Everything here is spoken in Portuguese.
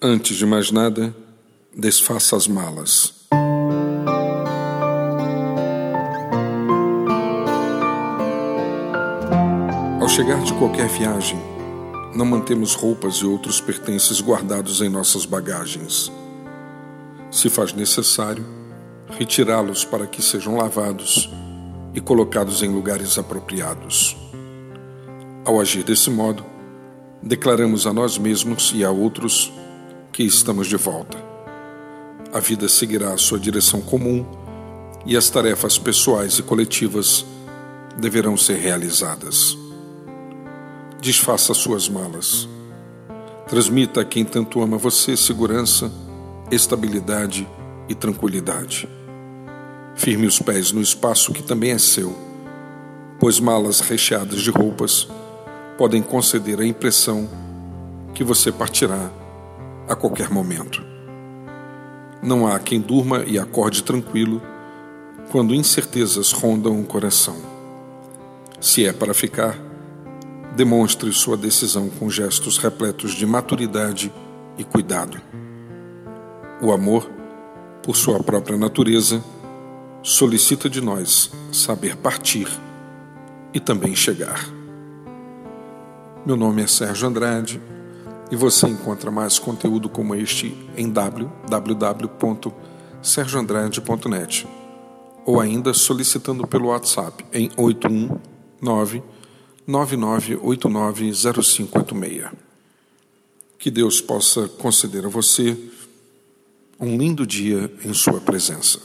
Antes de mais nada, desfaça as malas. Ao chegar de qualquer viagem, não mantemos roupas e outros pertences guardados em nossas bagagens. Se faz necessário, retirá-los para que sejam lavados e colocados em lugares apropriados. Ao agir desse modo, declaramos a nós mesmos e a outros que estamos de volta. A vida seguirá a sua direção comum e as tarefas pessoais e coletivas deverão ser realizadas. Desfaça suas malas. Transmita a quem tanto ama você segurança, estabilidade e tranquilidade. Firme os pés no espaço que também é seu, pois malas recheadas de roupas podem conceder a impressão que você partirá a qualquer momento. Não há quem durma e acorde tranquilo quando incertezas rondam o coração. Se é para ficar, demonstre sua decisão com gestos repletos de maturidade e cuidado. O amor, por sua própria natureza, solicita de nós saber partir e também chegar. Meu nome é Sérgio Andrade e você encontra mais conteúdo como este em www.sergioandrade.net ou ainda solicitando pelo WhatsApp em 819 99890586. Que Deus possa conceder a você um lindo dia em Sua presença.